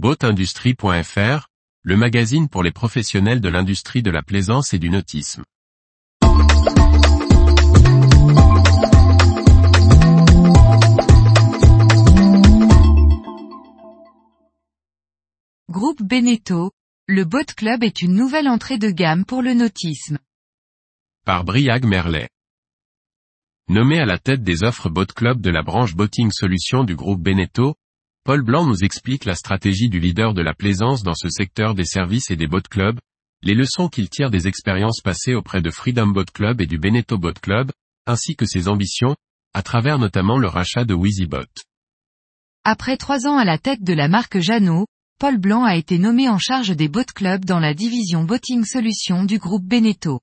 Boatindustrie.fr, le magazine pour les professionnels de l'industrie de la plaisance et du nautisme. Groupe Beneteau, le Boat Club est une nouvelle entrée de gamme pour le nautisme. Par Briag Merlet. Nommé à la tête des offres Boat Club de la branche Boating Solutions du groupe Beneteau, Paul Blanc nous explique la stratégie du leader de la plaisance dans ce secteur des services et des boat clubs, les leçons qu'il tire des expériences passées auprès de Freedom Boat Club et du Beneteau Boat Club, ainsi que ses ambitions, à travers notamment le rachat de WheezyBot. Après trois ans à la tête de la marque Jeannot, Paul Blanc a été nommé en charge des boat clubs dans la division Boating Solutions du groupe Beneteau.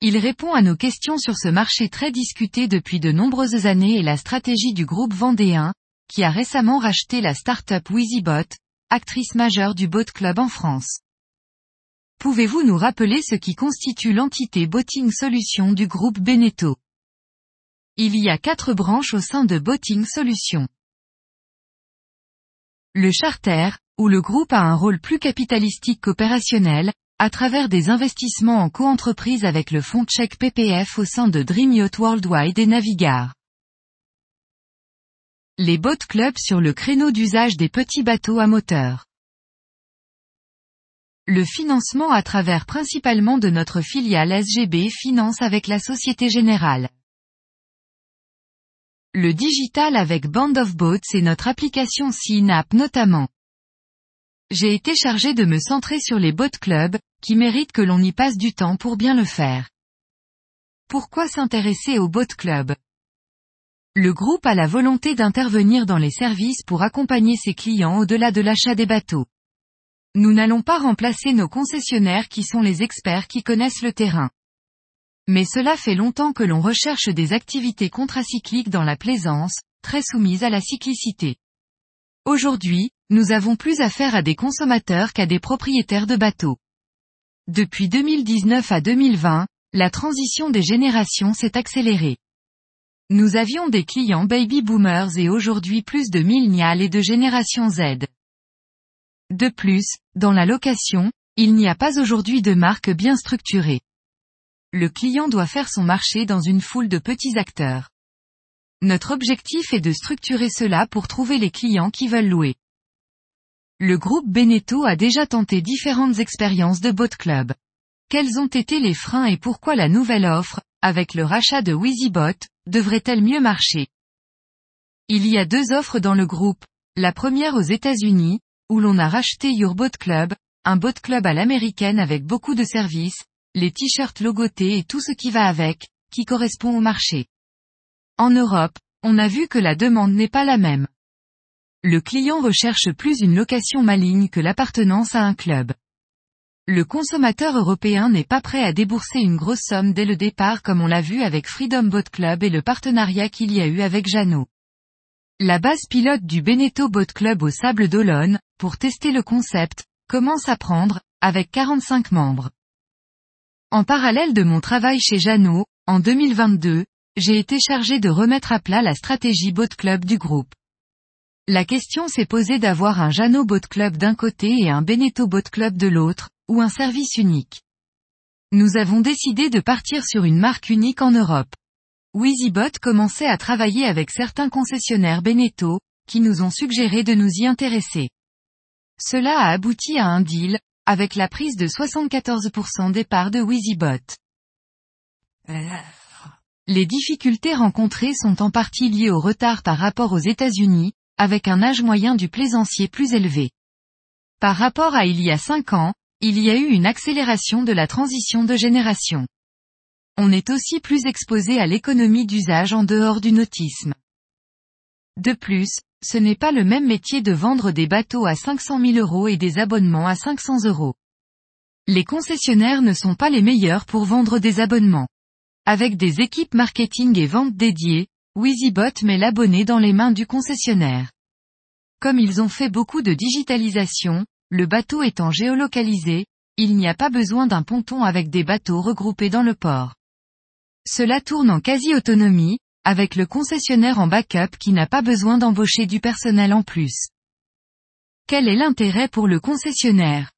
Il répond à nos questions sur ce marché très discuté depuis de nombreuses années et la stratégie du groupe vendéen, qui a récemment racheté la start-up WheezyBot, actrice majeure du boat club en France. Pouvez-vous nous rappeler ce qui constitue l'entité Boating Solutions du groupe Beneteau? Il y a quatre branches au sein de Boating Solutions. Le charter, où le groupe a un rôle plus capitalistique qu'opérationnel, à travers des investissements en coentreprise avec le fonds tchèque PPF au sein de Dream Yacht Worldwide et Navigar. Les boat clubs sur le créneau d'usage des petits bateaux à moteur. Le financement à travers principalement de notre filiale SGB Finance avec la Société Générale. Le digital avec Band of Boats et notre application CNAP notamment. J'ai été chargé de me centrer sur les boat clubs, qui mérite que l'on y passe du temps pour bien le faire. Pourquoi s'intéresser au boat club Le groupe a la volonté d'intervenir dans les services pour accompagner ses clients au-delà de l'achat des bateaux. Nous n'allons pas remplacer nos concessionnaires qui sont les experts qui connaissent le terrain. Mais cela fait longtemps que l'on recherche des activités contracycliques dans la plaisance, très soumises à la cyclicité. Aujourd'hui, nous avons plus affaire à des consommateurs qu'à des propriétaires de bateaux. Depuis 2019 à 2020, la transition des générations s'est accélérée. Nous avions des clients baby boomers et aujourd'hui plus de millennials et de génération Z. De plus, dans la location, il n'y a pas aujourd'hui de marque bien structurée. Le client doit faire son marché dans une foule de petits acteurs. Notre objectif est de structurer cela pour trouver les clients qui veulent louer. Le groupe Beneteau a déjà tenté différentes expériences de boat club. Quels ont été les freins et pourquoi la nouvelle offre, avec le rachat de WheezyBot, devrait-elle mieux marcher? Il y a deux offres dans le groupe. La première aux États-Unis, où l'on a racheté Your Boat Club, un boat club à l'américaine avec beaucoup de services, les t-shirts logotés et tout ce qui va avec, qui correspond au marché. En Europe, on a vu que la demande n'est pas la même. Le client recherche plus une location maligne que l'appartenance à un club. Le consommateur européen n'est pas prêt à débourser une grosse somme dès le départ comme on l'a vu avec Freedom Boat Club et le partenariat qu'il y a eu avec Jeannot. La base pilote du Beneteau Boat Club au Sable d'Olonne, pour tester le concept, commence à prendre, avec 45 membres. En parallèle de mon travail chez Jeannot, en 2022, j'ai été chargé de remettre à plat la stratégie Boat Club du groupe. La question s'est posée d'avoir un Jeannot Boat Club d'un côté et un Beneteau Boat Club de l'autre, ou un service unique. Nous avons décidé de partir sur une marque unique en Europe. WheezyBot commençait à travailler avec certains concessionnaires Beneteau, qui nous ont suggéré de nous y intéresser. Cela a abouti à un deal, avec la prise de 74% des parts de WheezyBot. Les difficultés rencontrées sont en partie liées au retard par rapport aux États-Unis, avec un âge moyen du plaisancier plus élevé. Par rapport à il y a cinq ans, il y a eu une accélération de la transition de génération. On est aussi plus exposé à l'économie d'usage en dehors du nautisme. De plus, ce n'est pas le même métier de vendre des bateaux à 500 000 euros et des abonnements à 500 euros. Les concessionnaires ne sont pas les meilleurs pour vendre des abonnements. Avec des équipes marketing et vente dédiées, WheezyBot met l'abonné dans les mains du concessionnaire. Comme ils ont fait beaucoup de digitalisation, le bateau étant géolocalisé, il n'y a pas besoin d'un ponton avec des bateaux regroupés dans le port. Cela tourne en quasi-autonomie, avec le concessionnaire en backup qui n'a pas besoin d'embaucher du personnel en plus. Quel est l'intérêt pour le concessionnaire?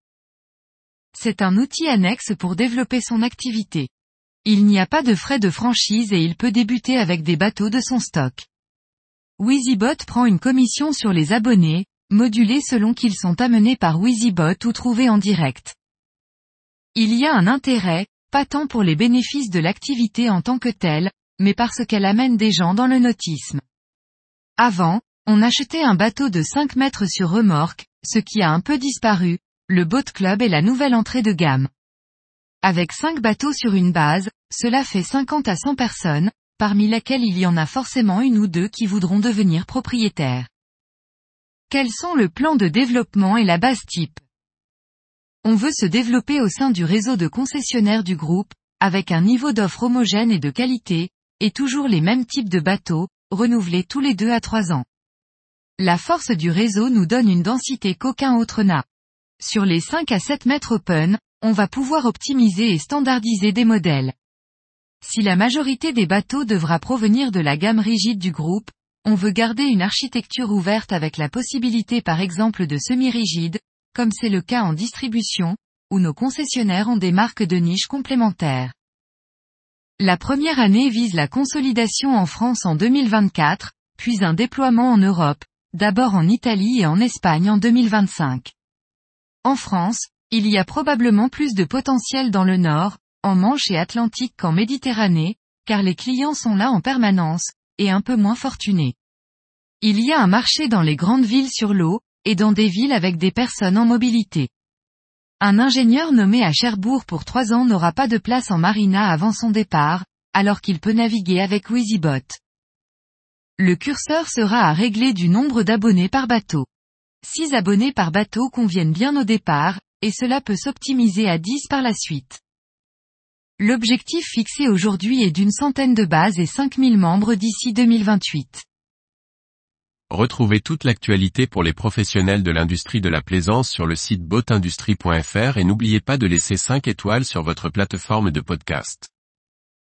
C'est un outil annexe pour développer son activité. Il n'y a pas de frais de franchise et il peut débuter avec des bateaux de son stock. WeezyBot prend une commission sur les abonnés, modulée selon qu'ils sont amenés par WeezyBot ou trouvés en direct. Il y a un intérêt, pas tant pour les bénéfices de l'activité en tant que telle, mais parce qu'elle amène des gens dans le nautisme. Avant, on achetait un bateau de 5 mètres sur remorque, ce qui a un peu disparu, le Boat Club est la nouvelle entrée de gamme. Avec 5 bateaux sur une base, cela fait 50 à 100 personnes, parmi lesquelles il y en a forcément une ou deux qui voudront devenir propriétaires. Quels sont le plan de développement et la base type? On veut se développer au sein du réseau de concessionnaires du groupe, avec un niveau d'offre homogène et de qualité, et toujours les mêmes types de bateaux, renouvelés tous les deux à trois ans. La force du réseau nous donne une densité qu'aucun autre n'a. Sur les 5 à 7 mètres open, on va pouvoir optimiser et standardiser des modèles. Si la majorité des bateaux devra provenir de la gamme rigide du groupe, on veut garder une architecture ouverte avec la possibilité par exemple de semi-rigide, comme c'est le cas en distribution, où nos concessionnaires ont des marques de niche complémentaires. La première année vise la consolidation en France en 2024, puis un déploiement en Europe, d'abord en Italie et en Espagne en 2025. En France, il y a probablement plus de potentiel dans le Nord, en Manche et Atlantique qu'en Méditerranée, car les clients sont là en permanence, et un peu moins fortunés. Il y a un marché dans les grandes villes sur l'eau, et dans des villes avec des personnes en mobilité. Un ingénieur nommé à Cherbourg pour trois ans n'aura pas de place en marina avant son départ, alors qu'il peut naviguer avec WeezyBot. Le curseur sera à régler du nombre d'abonnés par bateau. 6 abonnés par bateau conviennent bien au départ, et cela peut s'optimiser à 10 par la suite. L'objectif fixé aujourd'hui est d'une centaine de bases et 5000 membres d'ici 2028. Retrouvez toute l'actualité pour les professionnels de l'industrie de la plaisance sur le site boatindustrie.fr et n'oubliez pas de laisser 5 étoiles sur votre plateforme de podcast.